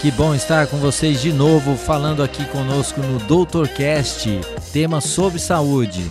Que bom estar com vocês de novo, falando aqui conosco no Doutorcast, tema sobre saúde.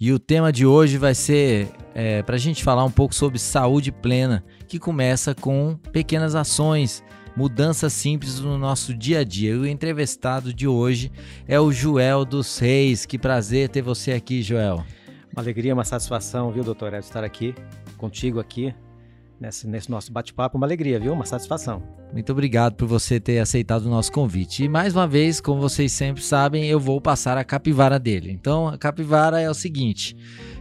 E o tema de hoje vai ser é, para a gente falar um pouco sobre saúde plena, que começa com pequenas ações, mudanças simples no nosso dia a dia. E o entrevistado de hoje é o Joel dos Reis. Que prazer ter você aqui, Joel. Uma alegria, uma satisfação, viu, doutor, estar aqui contigo aqui nesse, nesse nosso bate-papo. Uma alegria, viu? Uma satisfação. Muito obrigado por você ter aceitado o nosso convite. E mais uma vez, como vocês sempre sabem, eu vou passar a capivara dele. Então, a capivara é o seguinte: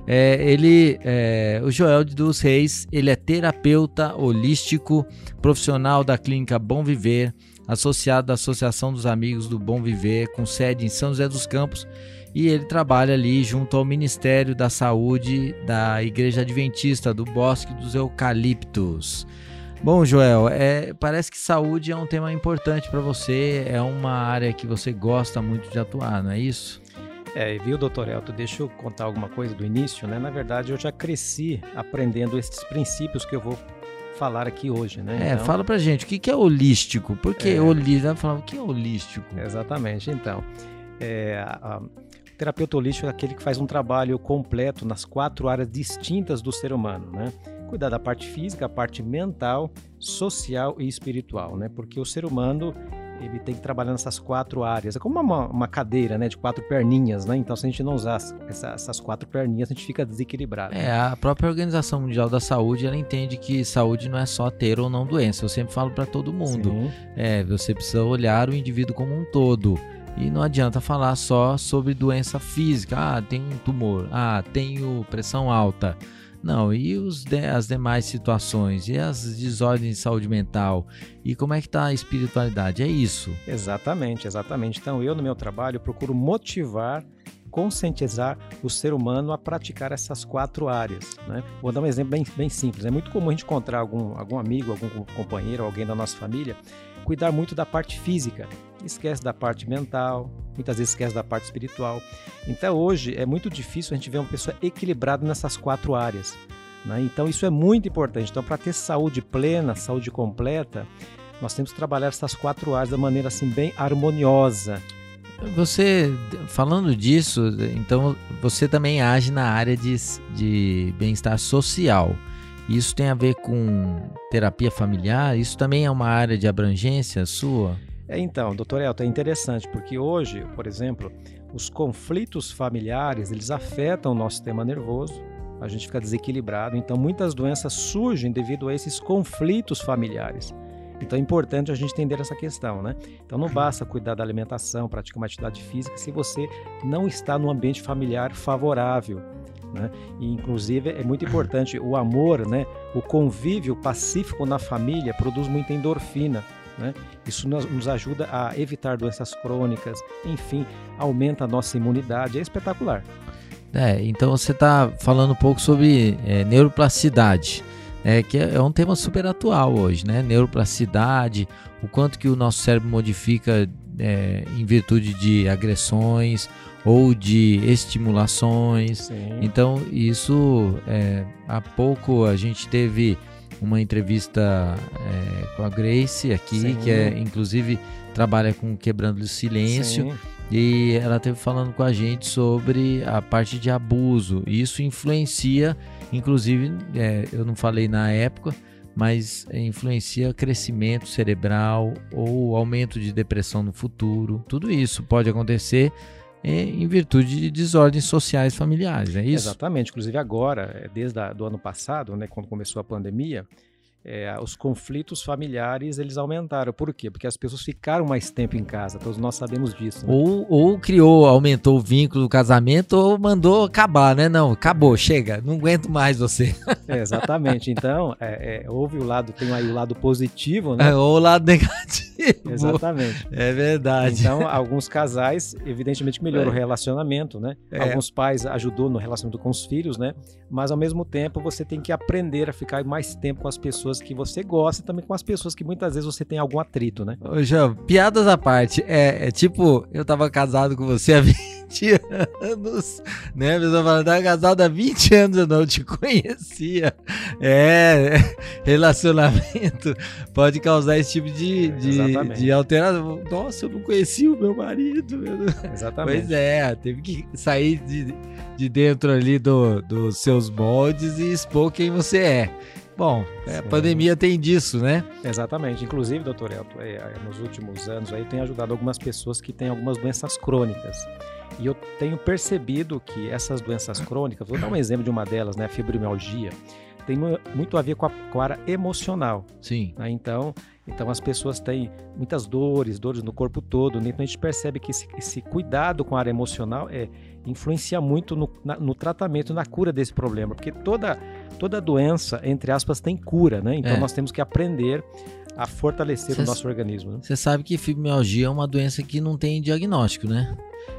é, ele, é, o Joel dos Reis, ele é terapeuta holístico, profissional da clínica Bom Viver, associado da Associação dos Amigos do Bom Viver, com sede em São José dos Campos e ele trabalha ali junto ao Ministério da Saúde da Igreja Adventista do Bosque dos Eucaliptos. Bom, Joel, é, parece que saúde é um tema importante para você, é uma área que você gosta muito de atuar, não é isso? É, viu, doutor Elton, deixa eu contar alguma coisa do início, né? Na verdade, eu já cresci aprendendo esses princípios que eu vou falar aqui hoje, né? É, então, fala pra gente, o que é holístico? Por que é, holístico? O que é holístico? Exatamente, então. É, a, terapeuta holístico é aquele que faz um trabalho completo nas quatro áreas distintas do ser humano, né? Cuidar da parte física, a parte mental, social e espiritual, né? Porque o ser humano ele tem que trabalhar nessas quatro áreas. É como uma, uma cadeira, né, de quatro perninhas, né? Então, se a gente não usar essa, essas quatro perninhas, a gente fica desequilibrado. É, a própria Organização Mundial da Saúde, ela entende que saúde não é só ter ou não doença. Eu sempre falo para todo mundo. Sim. É, você precisa olhar o indivíduo como um todo. E não adianta falar só sobre doença física. Ah, tem um tumor. Ah, tenho pressão alta. Não, e os de, as demais situações? E as desordens de saúde mental? E como é que está a espiritualidade? É isso. Exatamente, exatamente. Então, eu no meu trabalho procuro motivar conscientizar o ser humano a praticar essas quatro áreas. Né? Vou dar um exemplo bem, bem simples. É muito comum a gente encontrar algum, algum amigo, algum companheiro, alguém da nossa família, cuidar muito da parte física, esquece da parte mental, muitas vezes esquece da parte espiritual. Então hoje é muito difícil a gente ver uma pessoa equilibrada nessas quatro áreas. Né? Então isso é muito importante. Então para ter saúde plena, saúde completa, nós temos que trabalhar essas quatro áreas da maneira assim bem harmoniosa. Você, falando disso, então você também age na área de, de bem-estar social. Isso tem a ver com terapia familiar? Isso também é uma área de abrangência sua? É, então, doutor Elton, é interessante porque hoje, por exemplo, os conflitos familiares, eles afetam o nosso sistema nervoso, a gente fica desequilibrado, então muitas doenças surgem devido a esses conflitos familiares. Então é importante a gente entender essa questão, né? Então não basta cuidar da alimentação, praticar uma atividade física se você não está num ambiente familiar favorável. Né? E, inclusive é muito importante o amor, né? o convívio pacífico na família produz muita endorfina, né? Isso nos ajuda a evitar doenças crônicas, enfim, aumenta a nossa imunidade, é espetacular. É, então você está falando um pouco sobre é, neuroplasticidade, é, que é, é um tema super atual hoje, né? Neuroplasticidade, o quanto que o nosso cérebro modifica é, em virtude de agressões ou de estimulações. Sim. Então, isso é, há pouco a gente teve uma entrevista é, com a Grace aqui, Sim. que é inclusive trabalha com Quebrando o Silêncio. Sim. E ela esteve falando com a gente sobre a parte de abuso. E isso influencia, inclusive, é, eu não falei na época, mas influencia crescimento cerebral ou aumento de depressão no futuro. Tudo isso pode acontecer em virtude de desordens sociais familiares, é isso? Exatamente. Inclusive agora, desde o ano passado, né, quando começou a pandemia, é, os conflitos familiares eles aumentaram. Por quê? Porque as pessoas ficaram mais tempo em casa, todos nós sabemos disso. Né? Ou, ou criou, aumentou o vínculo do casamento, ou mandou acabar, né? Não, acabou, chega, não aguento mais você. É, exatamente. Então, é, é, houve o lado, tem aí o lado positivo, né? É, ou o lado negativo. Exatamente. É verdade. Então, alguns casais, evidentemente, melhorou o relacionamento, né? É. Alguns pais ajudou no relacionamento com os filhos, né? Mas ao mesmo tempo, você tem que aprender a ficar mais tempo com as pessoas que você gosta, também com as pessoas que muitas vezes você tem algum atrito, né? Ô, João, piadas à parte, é, é tipo, eu tava casado com você há 20 20 anos, né? A pessoa fala, tá casado há 20 anos, eu não te conhecia. É, relacionamento pode causar esse tipo de, de, de alteração. Nossa, eu não conhecia o meu marido. Exatamente. Pois é, teve que sair de, de dentro ali dos do seus moldes e expor quem você é. Bom, é, a pandemia tem disso, né? Exatamente. Inclusive, doutor Elton, é, é, nos últimos anos aí tem ajudado algumas pessoas que têm algumas doenças crônicas. E eu tenho percebido que essas doenças crônicas, vou dar um exemplo de uma delas, né, a fibromialgia, tem muito a ver com a, com a área emocional. Sim. Né? Então, então as pessoas têm muitas dores, dores no corpo todo. Né? Então a gente percebe que esse, esse cuidado com a área emocional é, influencia muito no, na, no tratamento, na cura desse problema, porque toda toda doença, entre aspas, tem cura, né? Então é. nós temos que aprender a fortalecer cê, o nosso organismo. Você né? sabe que fibromialgia é uma doença que não tem diagnóstico, né?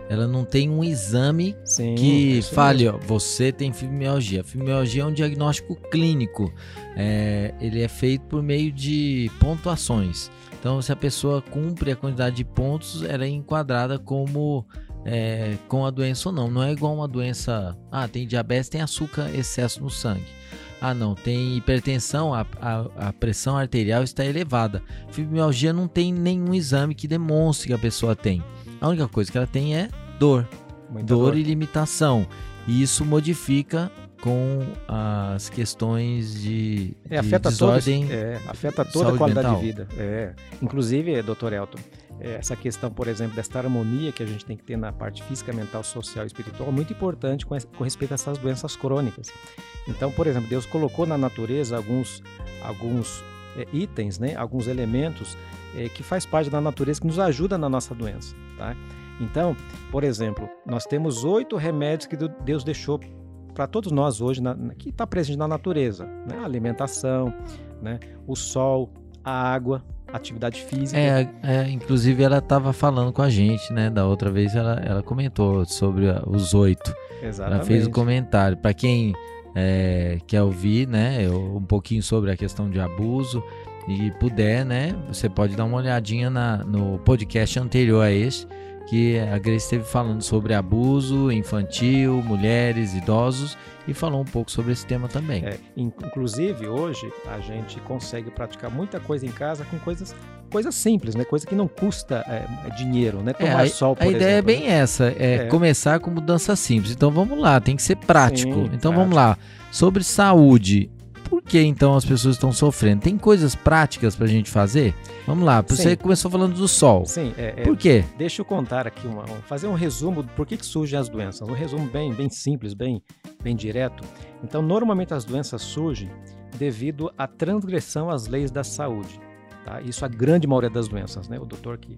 Ela não tem um exame Sim, que é fale, ó, você tem fibromialgia. Fibromialgia é um diagnóstico clínico. É, ele é feito por meio de pontuações. Então, se a pessoa cumpre a quantidade de pontos, ela é enquadrada como é, com a doença ou não. Não é igual uma doença. Ah, tem diabetes, tem açúcar excesso no sangue. Ah, não, tem hipertensão, a, a, a, pressão arterial está elevada. Fibromialgia não tem nenhum exame que demonstre que a pessoa tem. A única coisa que ela tem é dor. dor, dor e limitação. E isso modifica com as questões de, é, afeta desordem. Todos, é, afeta toda a qualidade mental. de vida. É. Inclusive, doutor Elton, é, essa questão, por exemplo, dessa harmonia que a gente tem que ter na parte física, mental, social e espiritual é muito importante com, com respeito a essas doenças crônicas. Então, por exemplo, Deus colocou na natureza alguns, alguns é, itens, né, alguns elementos é, que faz parte da natureza que nos ajuda na nossa doença. Tá? Então, por exemplo, nós temos oito remédios que Deus deixou para todos nós hoje, na, que está presente na natureza: né? a alimentação, né? o sol, a água, atividade física. É, é inclusive ela estava falando com a gente, né? Da outra vez ela, ela comentou sobre os oito. Exatamente. Ela fez o um comentário. Para quem é, quer ouvir, né, um pouquinho sobre a questão de abuso. E puder, né, você pode dar uma olhadinha na, no podcast anterior a esse, que a Grace esteve falando sobre abuso infantil, mulheres, idosos e falou um pouco sobre esse tema também. É, inclusive, hoje a gente consegue praticar muita coisa em casa com coisas, coisas simples, né? Coisa que não custa é, dinheiro, né? Tomar é, sol, por A ideia é bem né? essa, é, é, começar com mudança simples. Então vamos lá, tem que ser prático. Sim, então prático. vamos lá. Sobre saúde, por que então as pessoas estão sofrendo? Tem coisas práticas para a gente fazer? Vamos lá, você Sim. começou falando do sol. Sim, é, é, por quê? Deixa eu contar aqui, uma, fazer um resumo do por que, que surgem as doenças. Um resumo bem, bem simples, bem, bem direto. Então, normalmente as doenças surgem devido à transgressão às leis da saúde. Tá? Isso a grande maioria das doenças, né? O doutor que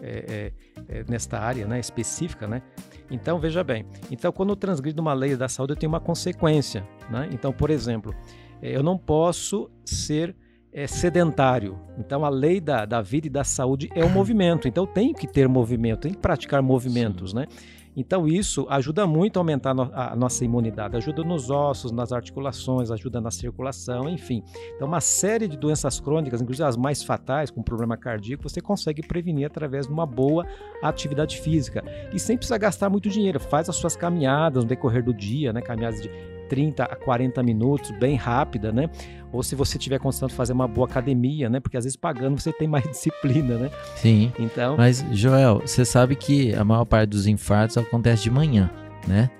é, é, é, nesta área né, específica, né? Então, veja bem. Então, quando eu transgrido uma lei da saúde, eu tenho uma consequência, né? Então, por exemplo, é, eu não posso ser é, sedentário. Então, a lei da, da vida e da saúde é o movimento. Então, tenho que ter movimento, tenho que praticar movimentos, Sim. né? Então, isso ajuda muito a aumentar a nossa imunidade, ajuda nos ossos, nas articulações, ajuda na circulação, enfim. Então, uma série de doenças crônicas, inclusive as mais fatais, com problema cardíaco, você consegue prevenir através de uma boa atividade física. E sem precisar gastar muito dinheiro. Faz as suas caminhadas no decorrer do dia, né? Caminhadas de 30 a 40 minutos, bem rápida, né? Ou se você tiver de fazer uma boa academia, né? Porque às vezes pagando você tem mais disciplina, né? Sim. Então. Mas, Joel, você sabe que a maior parte dos infartos acontece de manhã, né?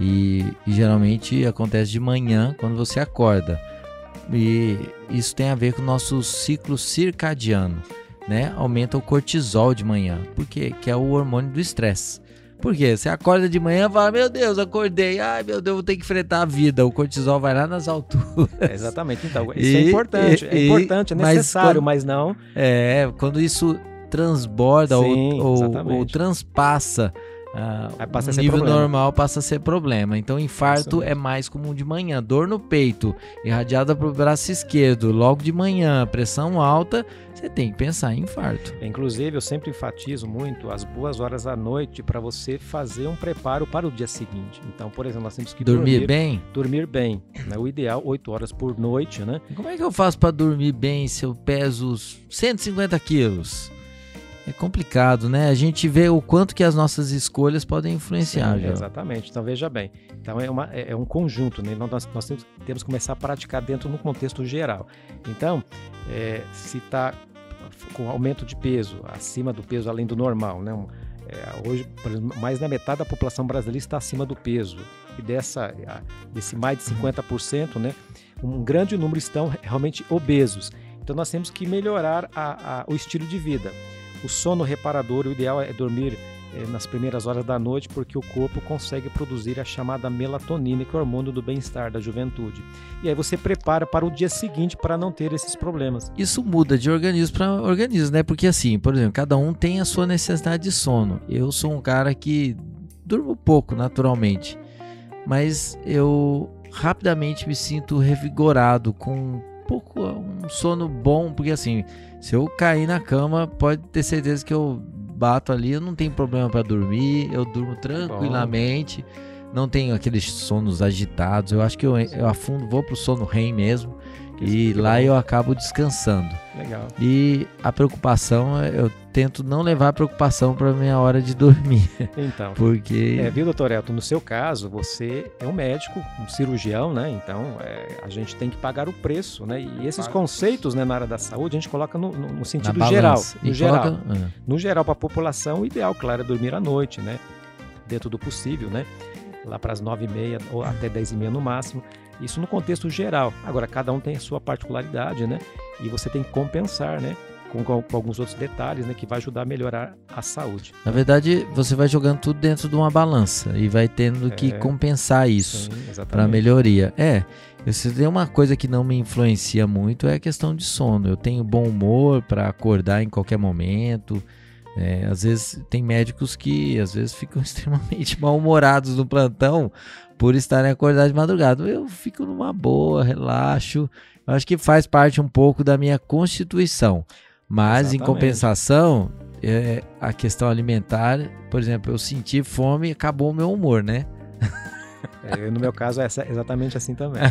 E, e geralmente acontece de manhã quando você acorda. E isso tem a ver com o nosso ciclo circadiano, né? Aumenta o cortisol de manhã, porque que é o hormônio do estresse. Por quê? Você acorda de manhã e fala: Meu Deus, acordei. Ai, meu Deus, vou ter que enfrentar a vida. O cortisol vai lá nas alturas. É, exatamente. Então, isso é e, é importante. E, é importante, é necessário, mas, quando, mas, não. É, quando isso transborda Sim, ou, ou, ou transpassa Uh, passa o nível problema. normal passa a ser problema. Então, infarto é mais comum de manhã. Dor no peito, irradiada para o braço esquerdo, logo de manhã, pressão alta, você tem que pensar em infarto. Inclusive, eu sempre enfatizo muito as boas horas à noite para você fazer um preparo para o dia seguinte. Então, por exemplo, nós temos que dormir, dormir bem. Dormir bem. Né? O ideal, 8 horas por noite, né? Como é que eu faço para dormir bem se eu peso 150 quilos? É complicado, né? A gente vê o quanto que as nossas escolhas podem influenciar. Sim, exatamente. Então veja bem. Então é, uma, é, é um conjunto, né? Nós, nós temos, temos, que começar a praticar dentro no contexto geral. Então, é, se está com aumento de peso, acima do peso além do normal, né? É, hoje, mais da metade da população brasileira está acima do peso. E dessa, desse mais de 50%, né? Um grande número estão realmente obesos. Então nós temos que melhorar a, a, o estilo de vida. O sono reparador, o ideal é dormir é, nas primeiras horas da noite, porque o corpo consegue produzir a chamada melatonina, que é o hormônio do bem-estar, da juventude. E aí você prepara para o dia seguinte para não ter esses problemas. Isso muda de organismo para organismo, né? Porque assim, por exemplo, cada um tem a sua necessidade de sono. Eu sou um cara que durmo pouco naturalmente, mas eu rapidamente me sinto revigorado com pouco um sono bom, porque assim, se eu cair na cama, pode ter certeza que eu bato ali, eu não tenho problema para dormir, eu durmo tranquilamente, bom. não tenho aqueles sonos agitados. Eu acho que eu, eu afundo, vou pro sono REM mesmo. E lá eu acabo descansando. Legal. E a preocupação, eu tento não levar preocupação para minha hora de dormir. Então. Porque. É, viu, doutor Elton? No seu caso, você é um médico, um cirurgião, né? Então, é, a gente tem que pagar o preço, né? E esses conceitos né, na área da saúde a gente coloca no, no, no sentido geral. No e geral. Coloca... É. No geral, para a população, o ideal, claro, é dormir à noite, né? Dentro do possível, né? Lá para as nove e meia ou até dez e meia no máximo. Isso no contexto geral. Agora, cada um tem a sua particularidade, né? E você tem que compensar, né? Com, com, alguns outros detalhes, né, que vai ajudar a melhorar a saúde. Na verdade, você vai jogando tudo dentro de uma balança e vai tendo que é, compensar isso para melhoria. É, se tem uma coisa que não me influencia muito é a questão de sono. Eu tenho bom humor para acordar em qualquer momento. É, às vezes tem médicos que às vezes ficam extremamente mal-humorados no plantão por estarem acordados de madrugada. Eu fico numa boa, relaxo. Eu acho que faz parte um pouco da minha constituição. Mas Exatamente. em compensação, é, a questão alimentar, por exemplo, eu senti fome e acabou o meu humor, né? É, no meu caso é exatamente assim também.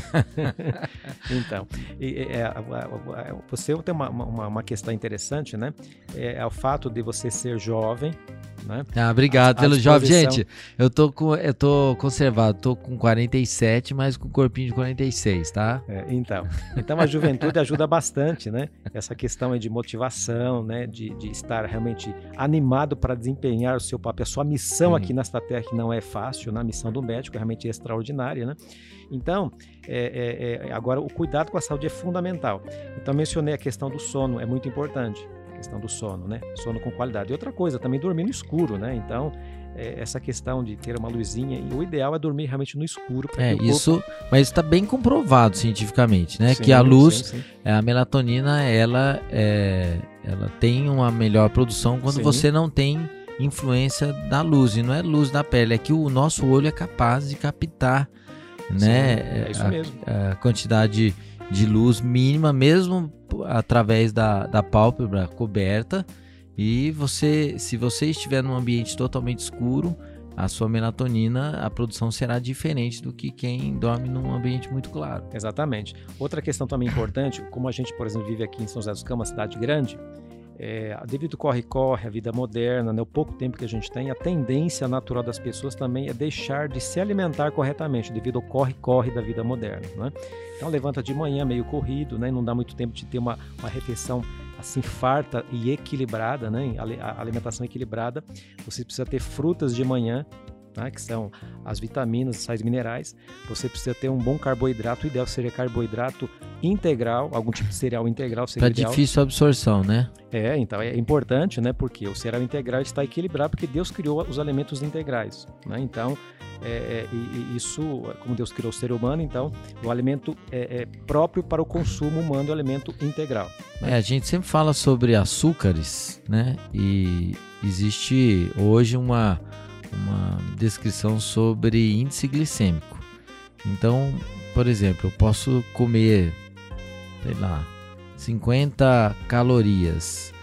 então, e, é, você tem uma, uma, uma, questão interessante, né? É, é o fato de você ser jovem, né? Ah, obrigado a, pelo jovem. Gente, eu tô, com, eu tô conservado, tô com 47, mas com corpinho de 46, tá? É, então, então a juventude ajuda bastante, né? Essa questão de motivação, né? De, de estar realmente animado para desempenhar o seu papel, a sua missão hum. aqui nesta terra, que não é fácil, na né? missão do médico é realmente extraordinária, né? Então, é, é, é, agora o cuidado com a saúde é fundamental. Então, mencionei a questão do sono, é muito importante questão do sono, né? Sono com qualidade. E outra coisa, também dormir no escuro, né? Então, é, essa questão de ter uma luzinha, e o ideal é dormir realmente no escuro. É, isso, mas está bem comprovado cientificamente, né? Sim, que a luz, sim, sim. a melatonina, ela, é, ela tem uma melhor produção quando você não tem influência da luz, e não é luz da pele, é que o nosso olho é capaz de captar, né? é isso a, mesmo. a quantidade de luz mínima, mesmo através da, da pálpebra coberta. E você, se você estiver num ambiente totalmente escuro, a sua melatonina, a produção será diferente do que quem dorme num ambiente muito claro. Exatamente. Outra questão também importante, como a gente, por exemplo, vive aqui em São José dos Campos, uma cidade grande, é, devido ao corre-corre, a vida moderna, né, o pouco tempo que a gente tem, a tendência natural das pessoas também é deixar de se alimentar corretamente, devido ao corre-corre da vida moderna. Né? Então levanta de manhã meio corrido, né, não dá muito tempo de ter uma, uma refeição assim farta e equilibrada, né, a alimentação equilibrada. Você precisa ter frutas de manhã, né, que são as vitaminas, sais minerais. Você precisa ter um bom carboidrato, o ideal seria carboidrato integral, algum tipo de cereal integral seria Tá difícil a absorção, né? É, então é importante, né? Porque o cereal integral está equilibrado porque Deus criou os alimentos integrais, né? Então, é, é, isso, como Deus criou o ser humano, então o alimento é, é próprio para o consumo humano, o alimento integral. Né? É, a gente sempre fala sobre açúcares, né? E existe hoje uma uma descrição sobre índice glicêmico. Então, por exemplo, eu posso comer, sei lá, 50 calorias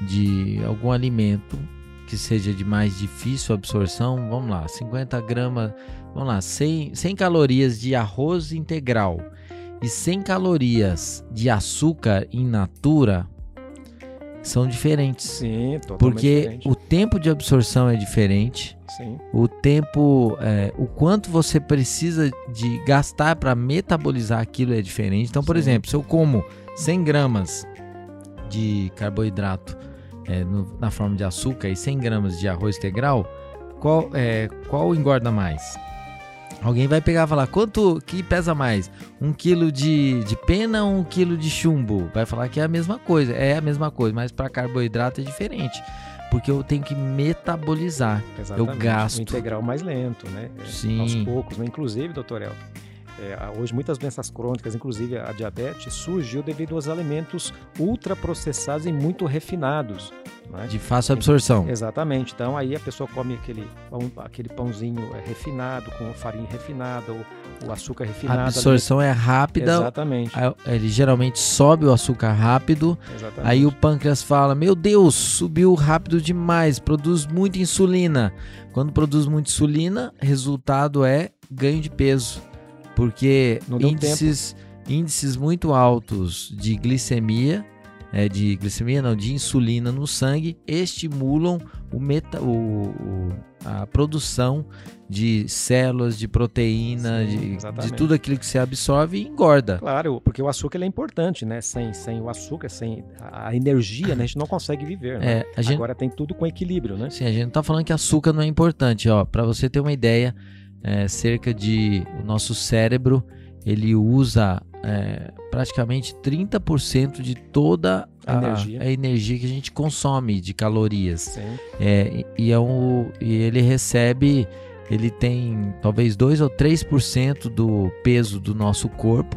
de algum alimento que seja de mais difícil absorção, vamos lá, 50 gramas, vamos lá, 100, 100 calorias de arroz integral e 100 calorias de açúcar in natura, são diferentes. Sim, totalmente Porque diferente. o tempo de absorção é diferente, Sim, o tempo, é, o quanto você precisa de gastar para metabolizar aquilo é diferente. Então, por Sim. exemplo, se eu como 100 gramas de carboidrato é, no- na forma de açúcar e 100 gramas de arroz integral, qual, é, qual engorda mais? Alguém vai pegar e falar, quanto que pesa mais? Um quilo de, de pena ou um quilo de chumbo? Vai falar que é a mesma coisa. É a mesma coisa, mas para carboidrato é diferente. Porque eu tenho que metabolizar. exatamente. gasto. O integral mais lento, né? Sim. Aos poucos, né? Inclusive, doutor Elton, é, a- hoje muitas doenças crônicas, inclusive a diabetes, surgiu devido aos alimentos ultraprocessados e muito refinados. Né? De fácil absorção. Exatamente. Então aí a pessoa come aquele, pão, aquele pãozinho é, refinado, com farinha refinada, o, o açúcar A refinado. ali. absorção é rápida. Exatamente. a- Ele geralmente sobe o açúcar rápido. exatamente. Aí o pâncreas fala: Meu Deus, subiu rápido demais, produz muita insulina. Quando produz muita insulina, resultado é ganho de peso. Porque índices, índices muito altos de glicemia, é, de glicemia não, de insulina no sangue, estimulam o meta, o, o- a produção de células, de proteína, Sim, de, de tudo aquilo que você absorve e engorda. Claro, porque o açúcar é importante, né? Sem, sem o açúcar, sem a energia, né? a gente não consegue viver. Né? É, gente, Agora tem tudo com equilíbrio, né? Sim, a gente não tá falando que açúcar não é importante, ó. Para você ter uma ideia, é, cerca de o nosso cérebro ele usa é, praticamente 30% de toda A a, energia. a energia que a gente consome de calorias. É, e, e é um, e ele recebe, ele tem talvez 2 ou 3% do peso do nosso corpo,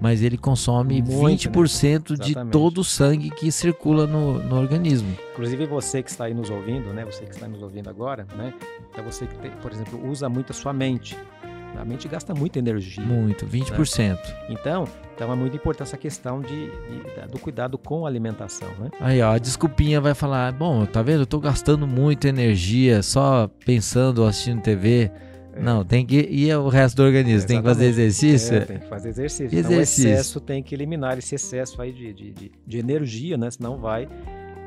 mas ele consome Muito, né? 20% de Exatamente. todo o sangue que circula no, no organismo. Inclusive você que está aí nos ouvindo, né? Você que está nos ouvindo agora, né? Então você que, tem, por exemplo, usa muito a sua mente. A mente gasta muita energia. Muito, 20%. Então, então é muito importante essa questão de, de- do cuidado com a alimentação, né? Aí, ó, a desculpinha vai falar: Bom, tá vendo? Eu tô gastando muita energia só pensando, assistindo TV. É. Não, tem que ir o resto do organismo. Tem que fazer exercício. É, tem que fazer exercício. E Então, exercício? o excesso tem que eliminar esse excesso aí de, de, de, de energia, né? Senão vai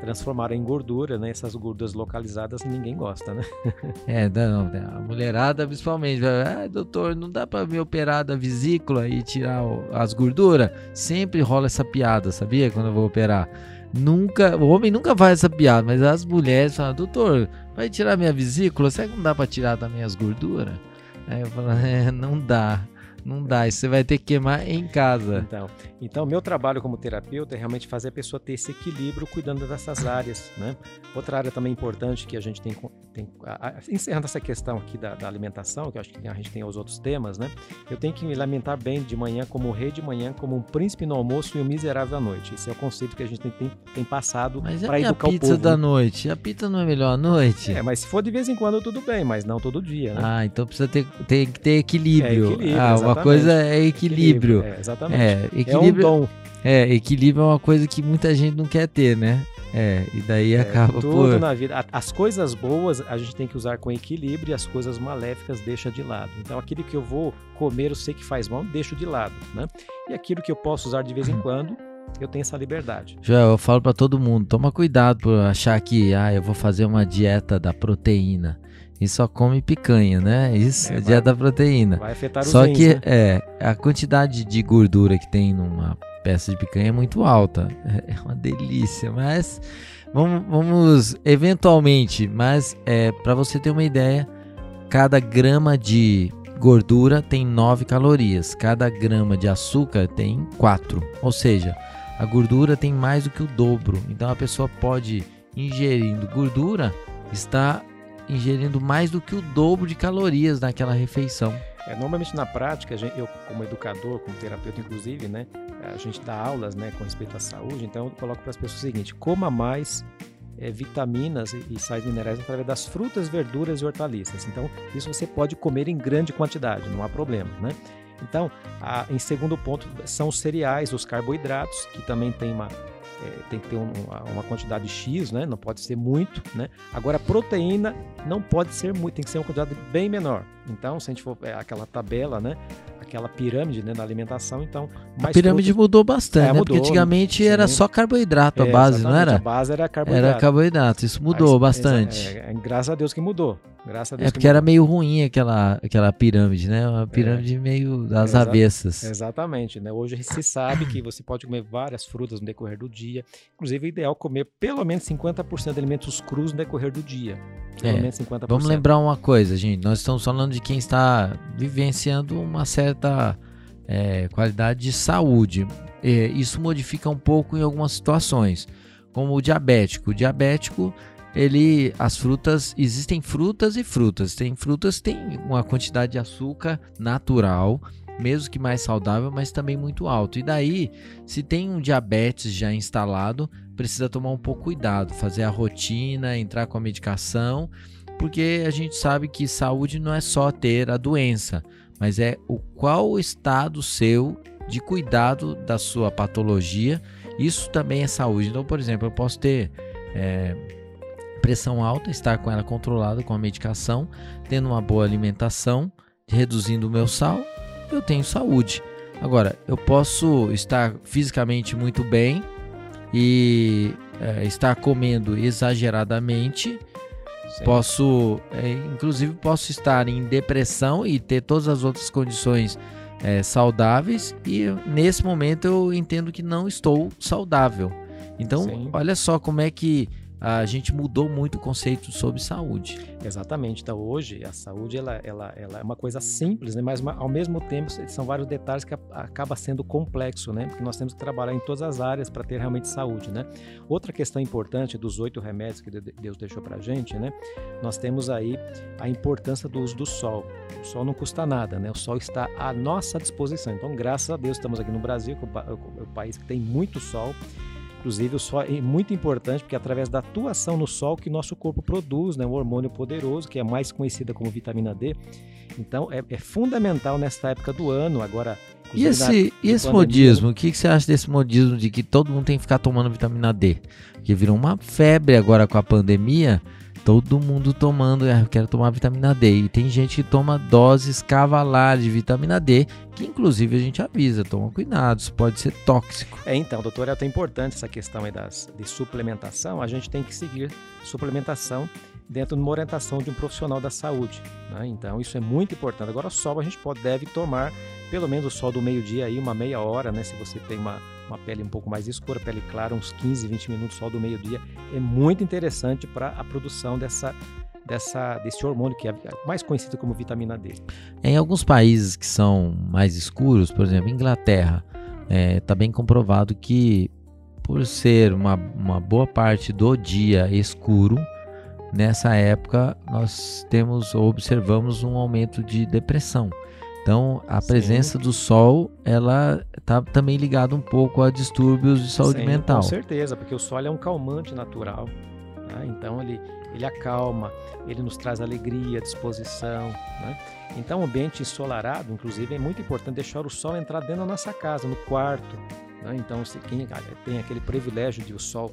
transformar em gordura, né? Essas gorduras localizadas ninguém gosta, né? É, não, a mulherada principalmente. vai, Ah, doutor, não dá pra me operar da vesícula e tirar o- as gorduras? Sempre rola essa piada, sabia? Quando eu vou operar. Nunca, o homem nunca faz essa piada, mas as mulheres falam, doutor, vai tirar minha vesícula? Será que não dá pra tirar também as gorduras? Aí eu falo, é, não dá, não dá, isso você vai ter que queimar em casa. Então, então meu trabalho como terapeuta é realmente fazer a pessoa ter esse equilíbrio cuidando dessas áreas, né? Outra área também importante que a gente tem, tem a- a- encerrando essa questão aqui da, da alimentação, que eu acho que a gente tem os outros temas, né? Eu tenho que me alimentar bem de manhã, como rei de manhã, como um príncipe no almoço e um miserável à noite. Esse é o conceito que a gente tem, tem, tem passado Mas a para educar o pizza povo. da né? noite? A pizza não é melhor à noite? É, mas se for de vez em quando, tudo bem, mas não todo dia, né? Ah, então precisa ter, que ter equilíbrio. É, equilíbrio, ah, uma exatamente. coisa é equilíbrio. É, exatamente. É, É um equilíbrio, dom. é, equilíbrio é uma coisa que muita gente não quer ter, né? É, e daí É, acaba tudo por. na vida. As coisas boas a gente tem que usar com equilíbrio e as coisas maléficas deixa de lado. Então aquilo que eu vou comer, eu sei que faz mal, deixo de lado, né? E aquilo que eu posso usar de vez Uhum. em quando, eu tenho essa liberdade. Joel, eu falo pra todo mundo, toma cuidado por achar que, ah, eu vou fazer uma dieta da proteína. E só come picanha, né? Isso, É, vai- dieta da proteína. Vai afetar os Só rins, que né? é, a quantidade de gordura que tem numa peça de picanha é muito alta. É é uma delícia, mas vamos, vamos eventualmente, mas é para você ter uma ideia, cada grama de gordura tem 9 calorias, cada grama de açúcar tem 4. Ou seja, a gordura tem mais do que o dobro. Então a pessoa pode ingerindo gordura está ingerindo mais do que o dobro de calorias naquela refeição. É, normalmente na prática, eu como educador, como terapeuta inclusive, né, a gente dá aulas, né, com respeito à saúde, então eu coloco para as pessoas o seguinte: coma mais é, vitaminas e, e sais minerais através das frutas, verduras e hortaliças. Então, isso você pode comer em grande quantidade, não há problema, né? Então, a- em segundo ponto, são os cereais, os carboidratos, que também tem uma é, tem que ter um- uma, quantidade X, né? Não pode ser muito, né? Agora, proteína não pode ser muito, tem que ser uma quantidade bem menor. Então, se a gente for é, aquela tabela, né? Aquela pirâmide né, da alimentação, então a pirâmide frutas... mudou bastante, é, né? Mudou, Porque antigamente sim. era só carboidrato a é, base, não era? A base era carboidrato. Era carboidrato, isso mudou bastante. É, é, graças a Deus que mudou. Graças a Deus é porque era meio ruim aquela, aquela pirâmide, né? Uma pirâmide é. meio das Exa avessas. Exatamente, né? Hoje se sabe que você pode comer várias frutas no decorrer do dia. Inclusive, é ideal comer pelo menos 50% de alimentos crus no decorrer do dia. Pelo é. menos 50%. Vamos lembrar uma coisa, gente. Nós estamos falando de quem está vivenciando uma certa é, qualidade de saúde. É, isso modifica um pouco em algumas situações, como o diabético. O diabético ele as frutas existem frutas e frutas tem frutas tem uma quantidade de açúcar natural mesmo que mais saudável mas também muito alto e daí se tem um diabetes já instalado precisa tomar um pouco cuidado fazer a rotina entrar com a medicação porque a gente sabe que saúde não é só ter a doença mas é o qual o estado seu de cuidado da sua patologia isso também é saúde então por exemplo eu posso ter é, pressão alta, estar com ela controlada com a medicação, tendo uma boa alimentação, reduzindo o meu sal, eu tenho saúde. Agora, eu posso estar fisicamente muito bem e é, estar comendo exageradamente. Sim. Posso, é, inclusive, posso estar em depressão e ter todas as outras condições é, saudáveis e nesse momento eu entendo que não estou saudável. Então, Sim. olha só como é que a gente mudou muito o conceito sobre saúde. Exatamente. Então hoje a saúde ela, ela, ela é uma coisa simples, né? mas ao mesmo tempo são vários detalhes que a, acaba sendo complexo, né? Porque nós temos que trabalhar em todas as áreas para ter realmente saúde, né? Outra questão importante dos oito remédios que Deus deixou para a gente, né? Nós temos aí a importância do uso do sol. O sol não custa nada, né? O sol está à nossa disposição. Então, graças a Deus, estamos aqui no Brasil, que é o país que tem muito sol Inclusive, o sol é muito importante porque é através da atuação no sol que nosso corpo produz né, um hormônio poderoso, que é mais conhecida como vitamina D. Então, é, é fundamental nesta época do ano, agora... E esse, na, e esse modismo? O que, que você acha desse modismo de que todo mundo tem que ficar tomando vitamina D? Que virou uma febre agora com a pandemia todo mundo tomando, ah, eu quero tomar vitamina D. E tem gente que toma doses cavalares de vitamina D, que inclusive a gente avisa, toma cuidado, isso pode ser tóxico. É, então, doutor, é até importante essa questão aí das, de suplementação, a gente tem que seguir suplementação dentro de uma orientação de um profissional da saúde. Né? Então, isso é muito importante. Agora, sol a gente pode, deve tomar pelo menos o sol do meio-dia aí, uma meia hora, né? Se você tem uma, uma pele um pouco mais escura, pele clara, uns 15, 20 minutos sol do meio-dia, é muito interessante para a produção dessa dessa, desse hormônio que é mais conhecido como vitamina D. Em alguns países que são mais escuros, por exemplo, Inglaterra, está é, tá bem comprovado que por ser uma, uma boa parte do dia escuro, nessa época nós temos ou observamos um aumento de depressão. Então, a Sim. presença do sol, ela está também ligada um pouco a distúrbios de saúde Sim, mental. Com certeza, porque o sol é um calmante natural. Né? Então, ele, ele acalma, ele nos traz alegria, disposição. Né? Então, o ambiente ensolarado, inclusive, é muito importante deixar o sol entrar dentro da nossa casa, no quarto. Né? Então, se quem tem aquele privilégio de o sol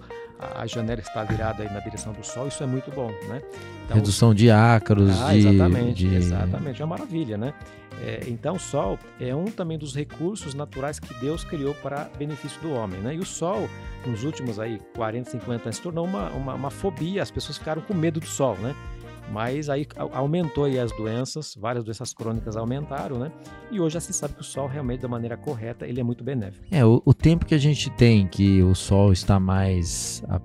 a janela está virada aí na direção do sol, isso é muito bom, né? Então, Redução de ácaros, ah, de, exatamente, de... exatamente, é uma maravilha, né? É, então, o sol é um também dos recursos naturais que Deus criou para benefício do homem, né? E o sol, nos últimos aí 40, 50 anos, se tornou uma, uma, uma fobia, as pessoas ficaram com medo do sol, né? Mas aí aumentou aí as doenças, várias doenças crônicas aumentaram, né? E hoje já se sabe que o sol realmente, da maneira correta, ele é muito benéfico. É, o, o tempo que a gente tem que o sol está mais a,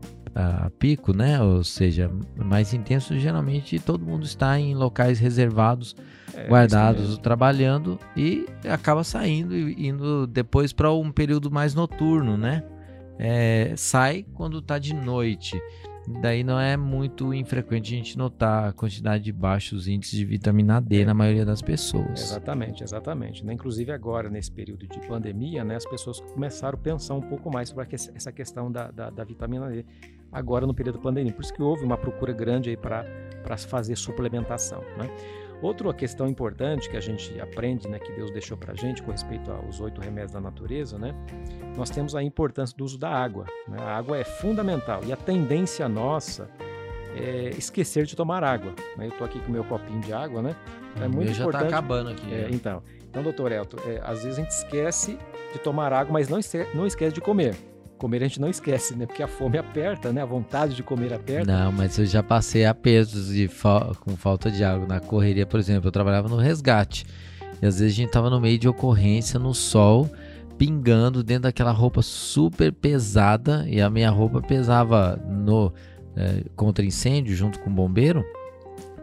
a, pico, né? Ou seja, mais intenso, geralmente todo mundo está em locais reservados, é, guardados, trabalhando e acaba saindo e indo depois para um período mais noturno, né? É, sai quando está de noite. Daí não é muito infrequente a gente notar a quantidade de baixos índices de vitamina D é. na maioria das pessoas. Exatamente, exatamente. Né? Inclusive agora, nesse período de pandemia, né, as pessoas começaram a pensar um pouco mais sobre essa questão da, da, da vitamina D agora no período da pandemia. Por isso que houve uma procura grande aí para fazer suplementação. Né? Outra questão importante que a gente aprende, né, que Deus deixou para a gente com respeito aos oito remédios da natureza, né, nós temos a importância do uso da água. Né? A água é fundamental e a tendência nossa é, esquecer de tomar água. Né? Eu estou aqui com meu copinho de água, né? É muito já está acabando aqui. É, então, então, doutor Elton, é, às vezes a gente esquece de tomar água, mas não, esquece, não esquece de comer. Comer a gente não esquece, né? Porque a fome aperta, né? A vontade de comer aperta. Não, mas eu já passei apertos de fa com falta de água. Na correria, por exemplo, eu trabalhava no resgate. E às vezes a gente tava no meio de ocorrência, no sol, pingando dentro daquela roupa super pesada. E a minha roupa pesava no é, contra incêndio junto com o bombeiro.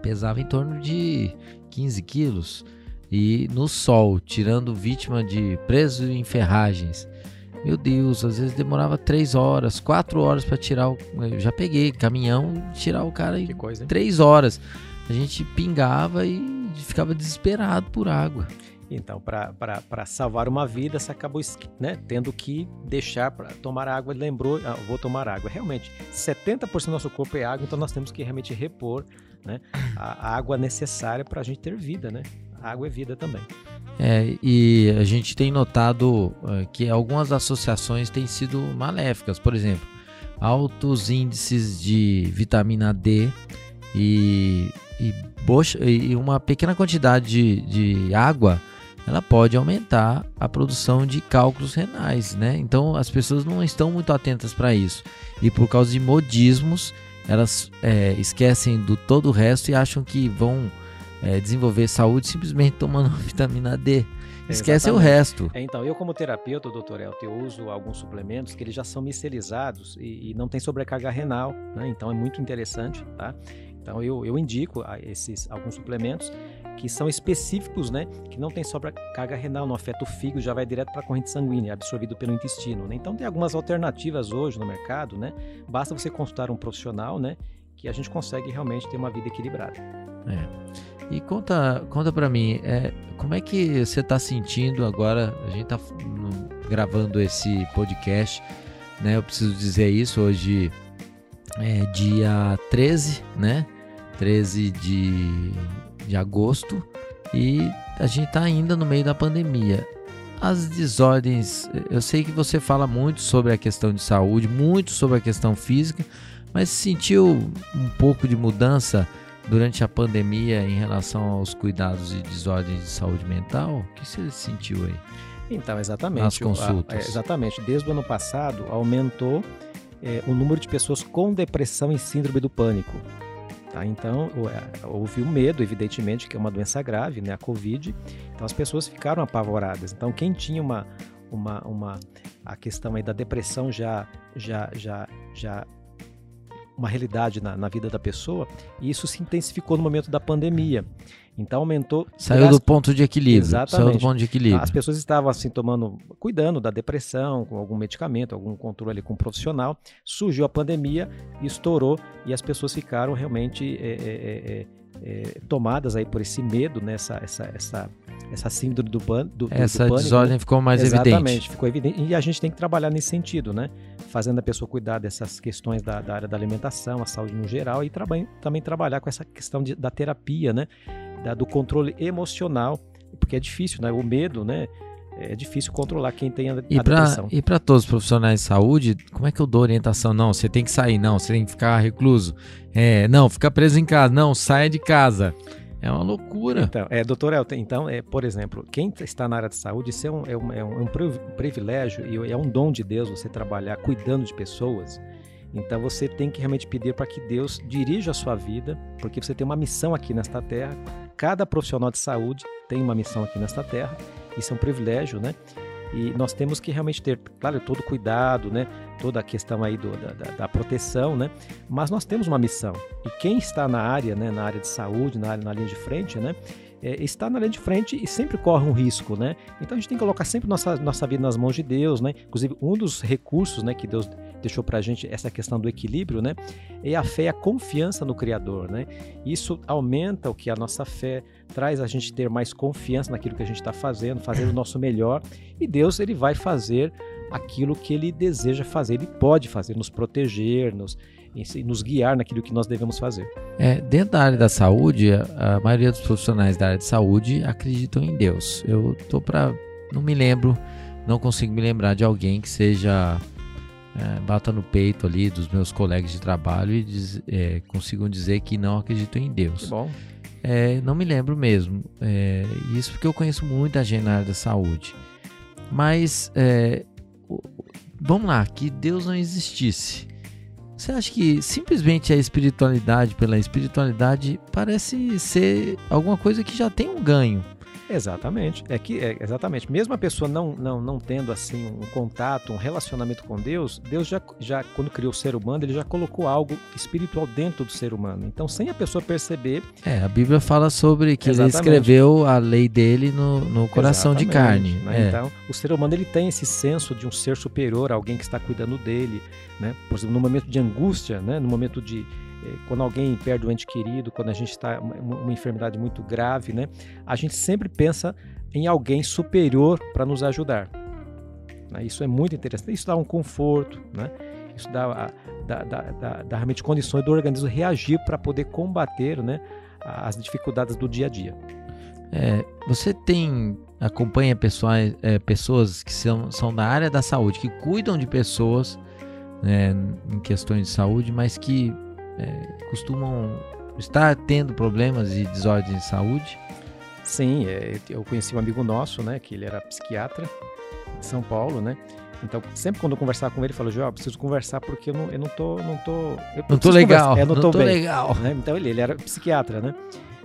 Pesava em torno de 15 quilos. E no sol, tirando vítima de preso em ferragens. Meu Deus, às vezes demorava três horas, quatro horas para tirar o. Eu já peguei caminhão, tirar o cara em coisa, três horas. A gente pingava e ficava desesperado por água. Então, para salvar uma vida, você acabou né, tendo que deixar para tomar água. Lembrou, ah, vou tomar água. Realmente, 70% do nosso corpo é água, então nós temos que realmente repor né, a água necessária para a gente ter vida, né? água é vida também. É, e a gente tem notado uh, que algumas associações têm sido maléficas, por exemplo, altos índices de vitamina D e, e, e uma pequena quantidade de, de água ela pode aumentar a produção de cálculos renais, né? Então as pessoas não estão muito atentas para isso e por causa de modismos elas é, esquecem do todo o resto e acham que vão é, desenvolver saúde simplesmente tomando vitamina D. Esquece Exatamente. o resto. É, então, eu como terapeuta, doutor Elton, eu uso alguns suplementos que eles já são micelizados e, e não tem sobrecarga renal, né? Então é muito interessante, tá? Então eu, eu indico esses alguns suplementos que são específicos, né? Que não tem sobrecarga renal, não afeta o fígado, já vai direto para a corrente sanguínea, absorvido pelo intestino. Né? Então tem algumas alternativas hoje no mercado, né? Basta você consultar um profissional, né? Que a gente consegue realmente ter uma vida equilibrada. É. E conta, conta para mim, é, como é que você está sentindo agora? A gente está gravando esse podcast, né? Eu preciso dizer isso hoje é dia 13, né? 13 de, de agosto e a gente está ainda no meio da pandemia. As desordens, eu sei que você fala muito sobre a questão de saúde, muito sobre a questão física, mas sentiu um pouco de mudança durante a pandemia em relação aos cuidados e desordens de saúde mental? O que você sentiu aí? Então, exatamente. Nas consultas. A, é, exatamente. Desde o ano passado, aumentou é, o número de pessoas com depressão e síndrome do pânico. Tá? Então, é, houve o medo, evidentemente, que é uma doença grave, né? a Covid. Então, as pessoas ficaram apavoradas. Então, quem tinha uma, uma, uma a questão aí da depressão já, já, já, já uma realidade na, na, vida da pessoa, e isso se intensificou no momento da pandemia. Então aumentou. Saiu do ponto de equilíbrio. Exatamente. Saiu do ponto de equilíbrio. As pessoas estavam assim tomando, cuidando da depressão, com algum medicamento, algum controle com um profissional. Surgiu a pandemia, estourou e as pessoas ficaram realmente é, é, é, tomadas aí por esse medo, nessa né? essa, essa, essa síndrome do, ban, do, essa do pânico. desordem ficou mais Exatamente, evidente. Exatamente, ficou evidente. E a gente tem que trabalhar nesse sentido, né? Fazendo a pessoa cuidar dessas questões da, da área da alimentação, a saúde no geral e traba também trabalhar com essa questão de, da terapia, né? Da, do controle emocional, porque é difícil, né? O medo, né? é difícil controlar quem tem a, e a pra, depressão. E para todos os profissionais de saúde, como é que eu dou orientação? Não, você tem que sair, não, você tem que ficar recluso. É, não, fica preso em casa, não, saia de casa. É uma loucura. Então, é, doutor Elton, então, é, por exemplo, quem está na área de saúde, isso é um, é um, é um privilégio e é um dom de Deus você trabalhar cuidando de pessoas. Então você tem que realmente pedir para que Deus dirija a sua vida, porque você tem uma missão aqui nesta terra. Cada profissional de saúde tem uma missão aqui nesta terra. Isso é um privilégio, né? E nós temos que realmente ter, claro, todo cuidado, né? Toda a questão aí do, da, da, proteção, né? Mas nós temos uma missão. E quem está na área, né? Na área de saúde, na, área, na linha de frente, né? É, está na linha de frente e sempre corre um risco, né? Então a gente tem que colocar sempre nossa, nossa vida nas mãos de Deus, né? Inclusive, um dos recursos, né? Que Deus deixou para a gente essa questão do equilíbrio, né? É a fé e a confiança no Criador, né? Isso aumenta o que a nossa fé traz a gente ter mais confiança naquilo que a gente está fazendo, fazendo o nosso melhor. E Deus ele vai fazer aquilo que Ele deseja fazer, Ele pode fazer, nos proteger, nos nos guiar naquilo que nós devemos fazer. É, dentro da área da saúde, a, a maioria dos profissionais da área de saúde acreditam em Deus. Eu tô para não me lembro, não consigo me lembrar de alguém que seja é, bata no peito ali dos meus colegas de trabalho e diz, é, consigam dizer que não acreditam em Deus. Que bom. É, não me lembro mesmo. É, isso porque eu conheço muita gente na área da saúde. Mas é, vamos lá, que Deus não existisse. Você acha que simplesmente a espiritualidade pela espiritualidade parece ser alguma coisa que já tem um ganho? Exatamente. É que é, exatamente. Mesmo a pessoa não, não, não tendo assim um contato, um relacionamento com Deus, Deus já, já quando criou o ser humano, ele já colocou algo espiritual dentro do ser humano. Então, sem a pessoa perceber. É, a Bíblia fala sobre que exatamente. ele escreveu a lei dele no, no coração exatamente, de carne. Né? É. Então, o ser humano ele tem esse senso de um ser superior, alguém que está cuidando dele, né? Por exemplo, no momento de angústia, né? No momento de quando alguém perde um ente querido, quando a gente está uma, uma enfermidade muito grave, né? A gente sempre pensa em alguém superior para nos ajudar. Né? Isso é muito interessante. Isso dá um conforto, né? Isso dá, dá, dá, dá, dá realmente condições do organismo reagir para poder combater, né? As dificuldades do dia a dia. É, você tem acompanha pessoas, é, pessoas que são, são da área da saúde, que cuidam de pessoas né, em questões de saúde, mas que é, costumam estar tendo problemas e desordens de saúde? Sim, é, eu conheci um amigo nosso, né, que ele era psiquiatra de São Paulo, né? Então, sempre quando eu conversava com ele, ele falou, João, preciso conversar porque eu não, eu não tô, não tô, eu não tô legal, é, não, não tô, tô legal. Né? Então ele, ele era psiquiatra, né?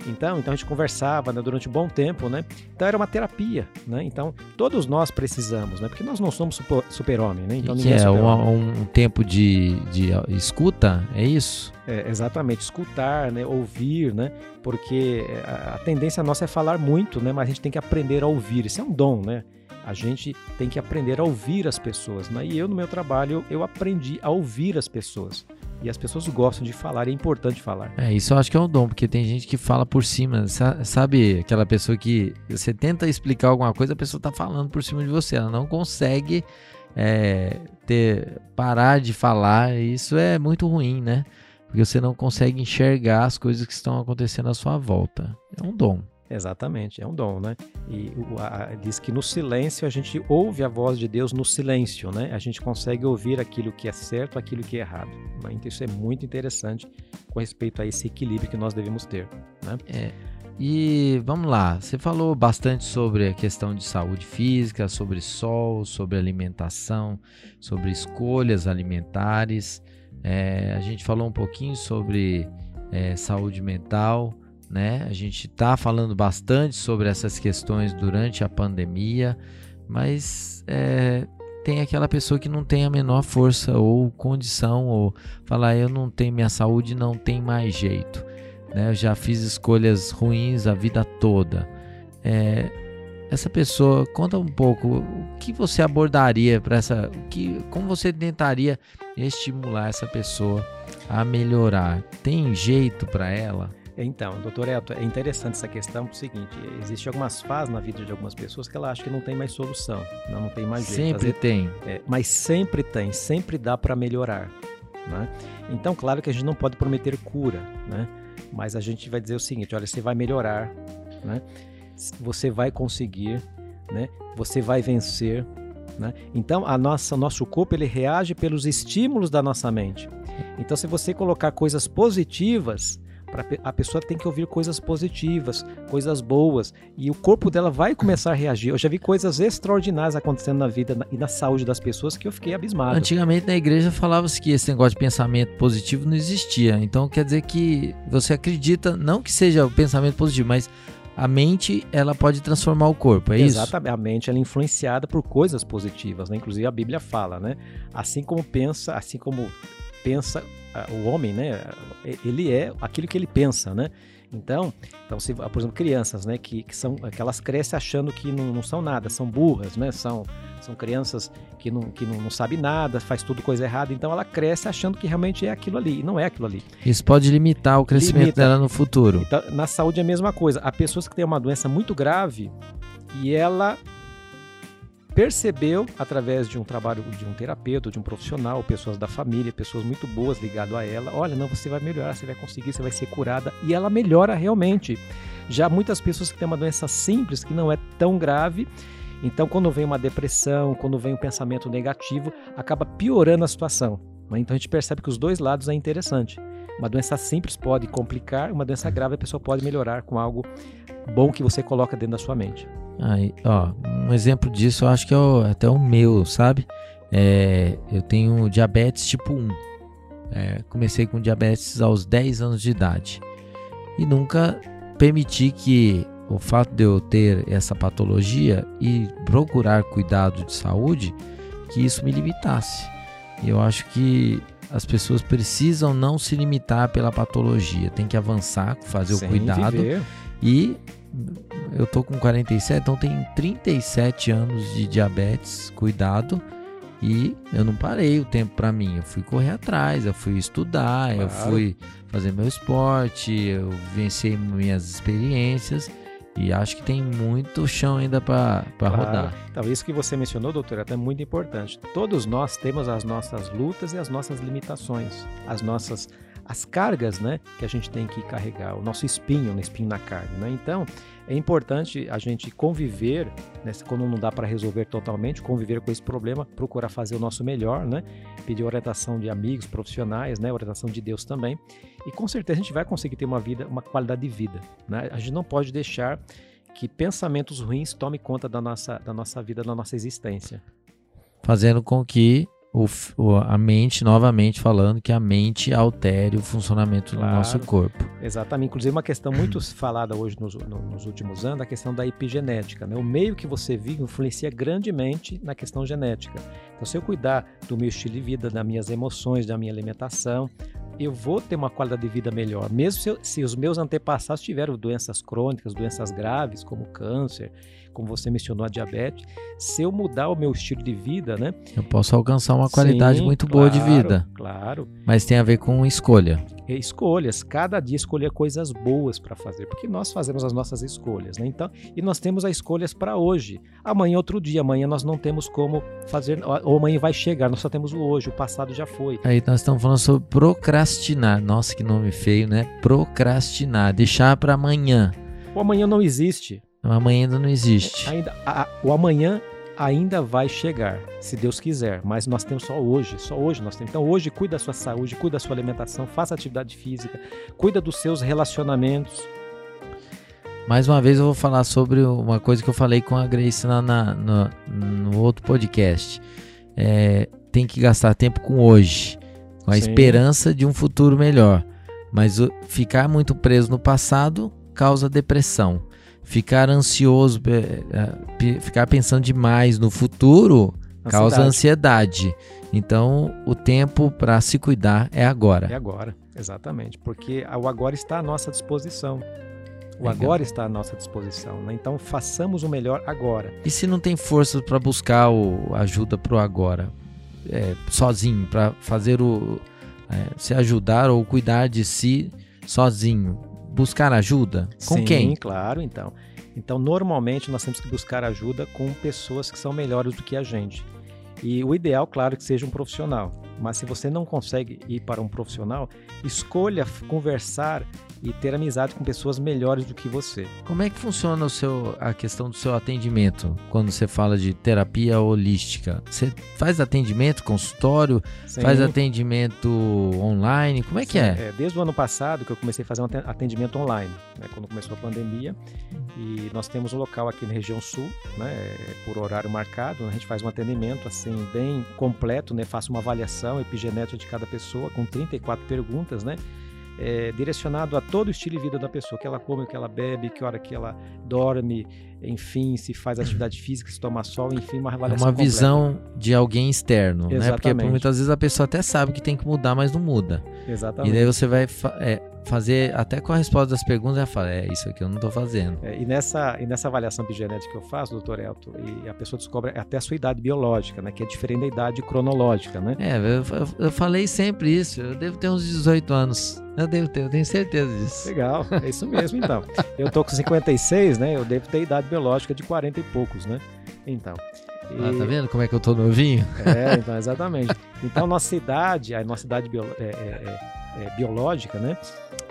Então, então a gente conversava né, durante um bom tempo, né? Então era uma terapia, né? Então todos nós precisamos, né? Porque nós não somos super-homem, né? Então, que é, é um, um, tempo de, de escuta, é isso? É, exatamente, escutar, né? Ouvir, né? Porque a, a tendência nossa é falar muito, né? Mas a gente tem que aprender a ouvir. Isso é um dom, né? A gente tem que aprender a ouvir as pessoas. Né? E eu, no meu trabalho, eu aprendi a ouvir as pessoas. E as pessoas gostam de falar, e é importante falar. É, isso eu acho que é um dom, porque tem gente que fala por cima. Sabe aquela pessoa que você tenta explicar alguma coisa, a pessoa está falando por cima de você, ela não consegue é, ter, parar de falar. Isso é muito ruim, né? Porque você não consegue enxergar as coisas que estão acontecendo à sua volta. É um dom. Exatamente, é um dom, né? E a, diz que no silêncio a gente ouve a voz de Deus no silêncio, né? A gente consegue ouvir aquilo que é certo, aquilo que é errado. Né? Então isso é muito interessante com respeito a esse equilíbrio que nós devemos ter, né? É. E vamos lá, você falou bastante sobre a questão de saúde física, sobre sol, sobre alimentação, sobre escolhas alimentares. É, a gente falou um pouquinho sobre é, saúde mental né? A gente está falando bastante sobre essas questões durante a pandemia, mas é, tem aquela pessoa que não tem a menor força ou condição, ou falar eu não tenho minha saúde, não tem mais jeito. Né? Eu já fiz escolhas ruins a vida toda. É, essa pessoa, conta um pouco o que você abordaria para essa, o que, como você tentaria estimular essa pessoa a melhorar? Tem jeito para ela? Então, doutor Elton, é interessante essa questão, porque é o seguinte, existem algumas fases na vida de algumas pessoas que ela acha que não tem mais solução, não, não tem mais jeito. Sempre tem. É, mas sempre tem, sempre dá para melhorar. Né? Então, claro que a gente não pode prometer cura, né? mas a gente vai dizer o seguinte, olha, você vai melhorar, né? você vai conseguir, né? você vai vencer. Né? Então, a nossa, nosso corpo ele reage pelos estímulos da nossa mente. Então, se você colocar coisas positivas, a pessoa tem que ouvir coisas positivas, coisas boas, e o corpo dela vai começar a reagir. Eu já vi coisas extraordinárias acontecendo na vida e na saúde das pessoas que eu fiquei abismado. Antigamente na igreja falava-se que esse negócio de pensamento positivo não existia. Então quer dizer que você acredita, não que seja o pensamento positivo, mas a mente ela pode transformar o corpo, é Exatamente. isso? Exatamente, a mente ela é influenciada por coisas positivas, né? Inclusive a Bíblia fala, né? Assim como pensa, assim como pensa o homem, né, ele é aquilo que ele pensa, né? Então, então se, por exemplo, crianças, né, que, que são que elas crescem achando que não, não são nada, são burras, né? São, são crianças que não, que não, não sabe nada, faz tudo coisa errada, então ela cresce achando que realmente é aquilo ali, e não é aquilo ali. Isso pode limitar o crescimento Limita. dela no futuro. Então, na saúde é a mesma coisa. Há pessoas que têm uma doença muito grave e ela percebeu através de um trabalho de um terapeuta, de um profissional, pessoas da família, pessoas muito boas ligado a ela. Olha, não, você vai melhorar, você vai conseguir, você vai ser curada e ela melhora realmente. Já muitas pessoas que têm uma doença simples que não é tão grave Então, quando vem uma depressão, quando vem um pensamento negativo, acaba piorando a situação. Então, a gente percebe que os dois lados é interessante. Uma doença simples pode complicar, uma doença grave a pessoa pode melhorar com algo bom que você coloca dentro da sua mente. Aí, ó, um exemplo disso eu acho que é o, até o meu, sabe? É, eu tenho diabetes tipo 1. É, comecei com diabetes aos 10 anos de idade. E nunca permiti que o fato de eu ter essa patologia e procurar cuidado de saúde, que isso me limitasse. E eu acho que as pessoas precisam não se limitar pela patologia, tem que avançar, fazer Sem o cuidado. Viver. E eu tô com 47, então tem 37 anos de diabetes, cuidado. E eu não parei o tempo para mim. Eu fui correr atrás, eu fui estudar, claro. eu fui fazer meu esporte, eu venci minhas experiências. E acho que tem muito chão ainda para claro. rodar. Então, isso que você mencionou, doutor, é muito importante. Todos nós temos as nossas lutas e as nossas limitações, as nossas as cargas né, que a gente tem que carregar, o nosso espinho, o espinho na carne. Né? Então, é importante a gente conviver, né, quando não dá para resolver totalmente, conviver com esse problema, procurar fazer o nosso melhor, né? pedir orientação de amigos, profissionais, né? orientação de Deus também. E com certeza a gente vai conseguir ter uma vida, uma qualidade de vida. Né? A gente não pode deixar que pensamentos ruins tomem conta da nossa, da nossa vida, da nossa existência. Fazendo com que o, a mente, novamente falando, que a mente altere o funcionamento claro, do nosso corpo. Exatamente. Inclusive, uma questão muito falada hoje nos, nos, últimos anos, a questão da epigenética. Né? O meio que você vive influencia grandemente na questão genética. Então, se eu cuidar do meu estilo de vida, das minhas emoções, da minha alimentação, eu vou ter uma qualidade de vida melhor. Mesmo se, eu, se os meus antepassados tiveram doenças crônicas, doenças graves, como câncer, como você mencionou, a diabetes, se eu mudar o meu estilo de vida, né? Eu posso alcançar uma qualidade Sim, muito claro, boa de vida. Claro. Mas tem a ver com escolha. Escolhas, cada dia escolher coisas boas para fazer, porque nós fazemos as nossas escolhas, né? Então, e nós temos as escolhas para hoje. Amanhã outro dia, amanhã nós não temos como fazer, ou amanhã vai chegar, nós só temos o hoje, o passado já foi. Aí nós estamos falando sobre procrastinar. Nossa, que nome feio, né? Procrastinar, deixar para amanhã. O amanhã não existe. O amanhã ainda não existe. Ainda, a, o amanhã ainda vai chegar, se Deus quiser, mas nós temos só hoje, só hoje nós temos. Então hoje cuida da sua saúde, cuida da sua alimentação, faça atividade física, cuida dos seus relacionamentos. Mais uma vez eu vou falar sobre uma coisa que eu falei com a Grace na, na no, no, outro podcast. É, tem que gastar tempo com hoje, com a Sim. esperança de um futuro melhor. Mas ficar muito preso no passado causa depressão ficar ansioso, é, ficar pensando demais no futuro ansiedade. causa ansiedade. Então, o tempo para se cuidar é agora. É agora, exatamente, porque o agora está à nossa disposição. O Legal. agora está à nossa disposição, né? então façamos o melhor agora. E se não tem força para buscar o, ajuda para o agora, é, sozinho, para fazer o é, se ajudar ou cuidar de si sozinho, buscar ajuda? Com Sim, quem? claro, então. Então, normalmente nós temos que buscar ajuda com pessoas que são melhores do que a gente. E o ideal, claro, que seja um profissional. Mas se você não consegue ir para um profissional, escolha conversar e ter amizade com pessoas melhores do que você. Como é que funciona o seu, a questão do seu atendimento quando você fala de terapia holística? Você faz atendimento, consultório, Sim. faz atendimento online? Como é Sim, que é? é? Desde o ano passado que eu comecei a fazer um atendimento online, né, quando começou a pandemia. E nós temos um local aqui na região sul, né, por horário marcado. A gente faz um atendimento assim bem completo, né, faço uma avaliação epigenética de cada pessoa com 34 perguntas, né? é, direcionado a todo o estilo de vida da pessoa, que ela come, o que ela bebe, que hora que ela dorme, enfim, se faz atividade física, se toma sol, enfim, uma avaliação É uma visão de alguém externo, Exatamente. né? Porque muitas vezes a pessoa até sabe que tem que mudar, mas não muda. Exatamente. E daí você vai é, fazer, até com a resposta das perguntas, ela fala, é isso aqui eu não estou fazendo. É, e, nessa, e nessa avaliação epigenética que eu faço, doutor Elton, e a pessoa descobre até a sua idade biológica, né? Que é diferente da idade cronológica, né? É, eu, eu, falei sempre isso, eu devo ter uns 18 anos. Eu devo ter, eu tenho certeza disso. Legal, é isso mesmo então. eu tô com 56, né? Eu devo ter idade biológica de 40 e poucos, né? Então. E... Ah, tá vendo como é que eu tô novinho? É, então, exatamente. Então, nossa idade, a nossa idade é, é, é é, biológica, né?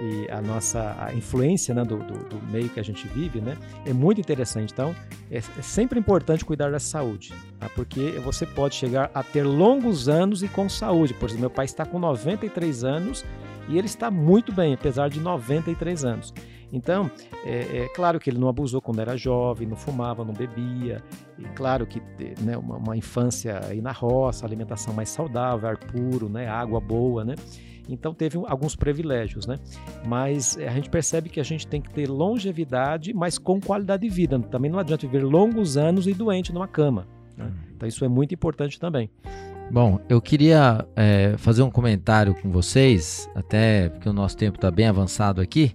E a nossa a influência né, do, do, do, meio que a gente vive, né? É muito interessante. Então, é, é sempre importante cuidar da saúde, tá? porque você pode chegar a ter longos anos e com saúde. Por exemplo, meu pai está com 93 anos e ele está muito bem, apesar de 93 anos. Então, é, é, claro que ele não abusou quando era jovem, não fumava, não bebia. E claro que né, uma, uma, infância aí na roça, alimentação mais saudável, ar puro, né, água boa, né? Então teve alguns privilégios, né? Mas é, a gente percebe que a gente tem que ter longevidade, mas com qualidade de vida. Também não adianta viver longos anos e doente numa cama. Né? Uhum. Então isso é muito importante também. Bom, eu queria é, fazer um comentário com vocês, até porque o nosso tempo está bem avançado aqui.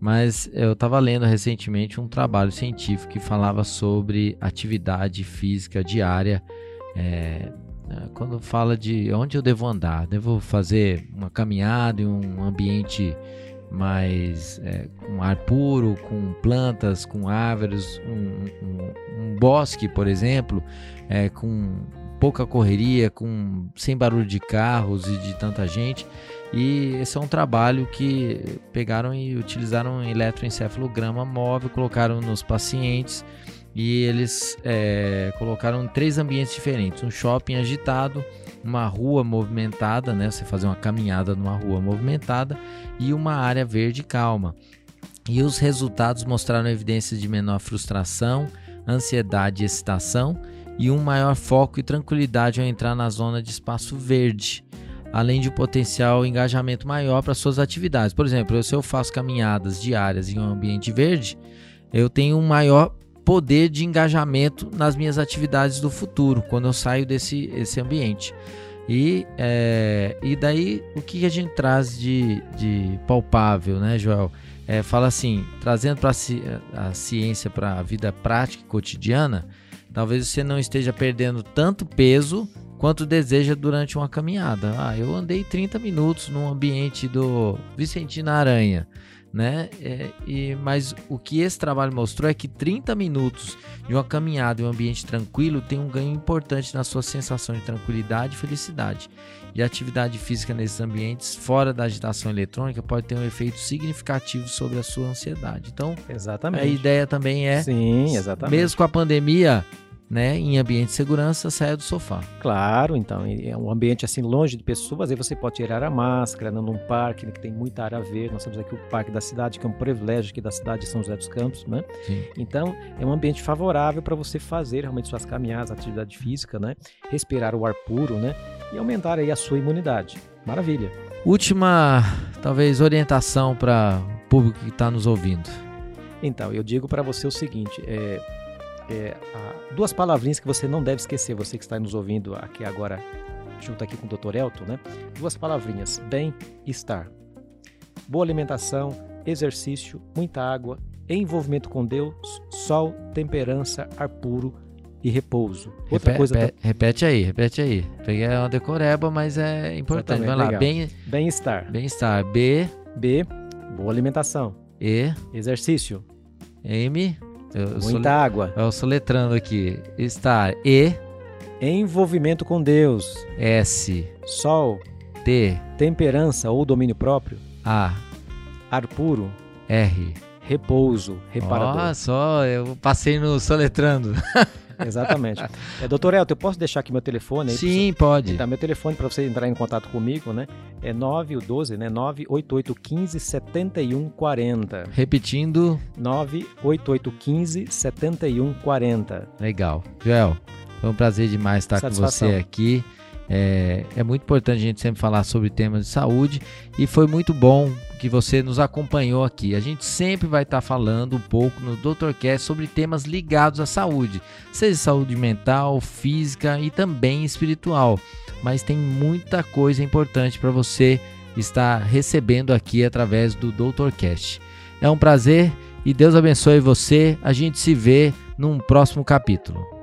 Mas eu estava lendo recentemente um trabalho científico que falava sobre atividade física diária. É, quando fala de onde eu devo andar, devo fazer uma caminhada em um ambiente mais é, com ar puro, com plantas, com árvores, um, um, um bosque, por exemplo, é, com pouca correria, com sem barulho de carros e de tanta gente. E esse é um trabalho que pegaram e utilizaram um eletroencefalograma móvel, colocaram nos pacientes e eles é, colocaram três ambientes diferentes: um shopping agitado, uma rua movimentada, né? Você fazer uma caminhada numa rua movimentada e uma área verde calma. E os resultados mostraram evidências de menor frustração, ansiedade e excitação e um maior foco e tranquilidade ao entrar na zona de espaço verde além de um potencial engajamento maior para suas atividades. Por exemplo, se eu faço caminhadas diárias em um ambiente verde, eu tenho um maior poder de engajamento nas minhas atividades do futuro, quando eu saio desse esse ambiente. E, é, e daí, o que a gente traz de, de palpável, né, Joel? É, fala assim, trazendo para a ciência para a vida prática e cotidiana, talvez você não esteja perdendo tanto peso quanto deseja durante uma caminhada. Ah, eu andei 30 minutos no ambiente do Vicentino Aranha, né? É, e, mas o que esse trabalho mostrou é que 30 minutos de uma caminhada em um ambiente tranquilo tem um ganho importante na sua sensação de tranquilidade e felicidade. E a atividade física nesses ambientes, fora da agitação eletrônica, pode ter um efeito significativo sobre a sua ansiedade. Então, exatamente. a ideia também é, Sim, exatamente. mesmo com a pandemia, né, em ambiente de segurança, saia do sofá. Claro, então, é um ambiente assim longe de pessoas, aí você pode tirar a máscara, né, num parque né, que tem muita área verde, nós temos aqui o Parque da Cidade, que é um privilégio aqui da cidade de São José dos Campos, né? Sim. Então, é um ambiente favorável para você fazer realmente suas caminhadas, atividade física, né? Respirar o ar puro, né? E aumentar aí a sua imunidade. Maravilha. Última, talvez, orientação para o público que está nos ouvindo. Então, eu digo para você o seguinte, é, é, duas palavrinhas que você não deve esquecer, você que está nos ouvindo aqui agora, junto aqui com o Dr. Elton, né? Duas palavrinhas: bem-estar. Boa alimentação, exercício, muita água, envolvimento com Deus, sol, temperança, ar puro e repouso. Outra repete, coisa. Repete aí, repete aí. Peguei uma decoreba, mas é importante. Vai lá. Bem-estar. Bem-estar. B. B. Boa alimentação. E. Exercício. M. Eu Muita água. Eu sou letrando aqui. Está E. Envolvimento com Deus. S. Sol. T. Temperança ou domínio próprio. A. Ar puro. R. Repouso. Reparador. Olha só, eu passei no soletrando. Exatamente. É, doutor Elton, eu posso deixar aqui meu telefone? Aí Sim, pode. Tá, meu telefone para você entrar em contato comigo, né? É 912, né? 98815 7140. Repetindo. 98815 7140. Legal. Joel, foi um prazer demais estar Satisfação. com você aqui. É, é muito importante a gente sempre falar sobre temas de saúde e foi muito bom que você nos acompanhou aqui. A gente sempre vai estar falando um pouco no DrCast sobre temas ligados à saúde, seja saúde mental, física e também espiritual. Mas tem muita coisa importante para você estar recebendo aqui através do DrCast. É um prazer e Deus abençoe você. A gente se vê num próximo capítulo.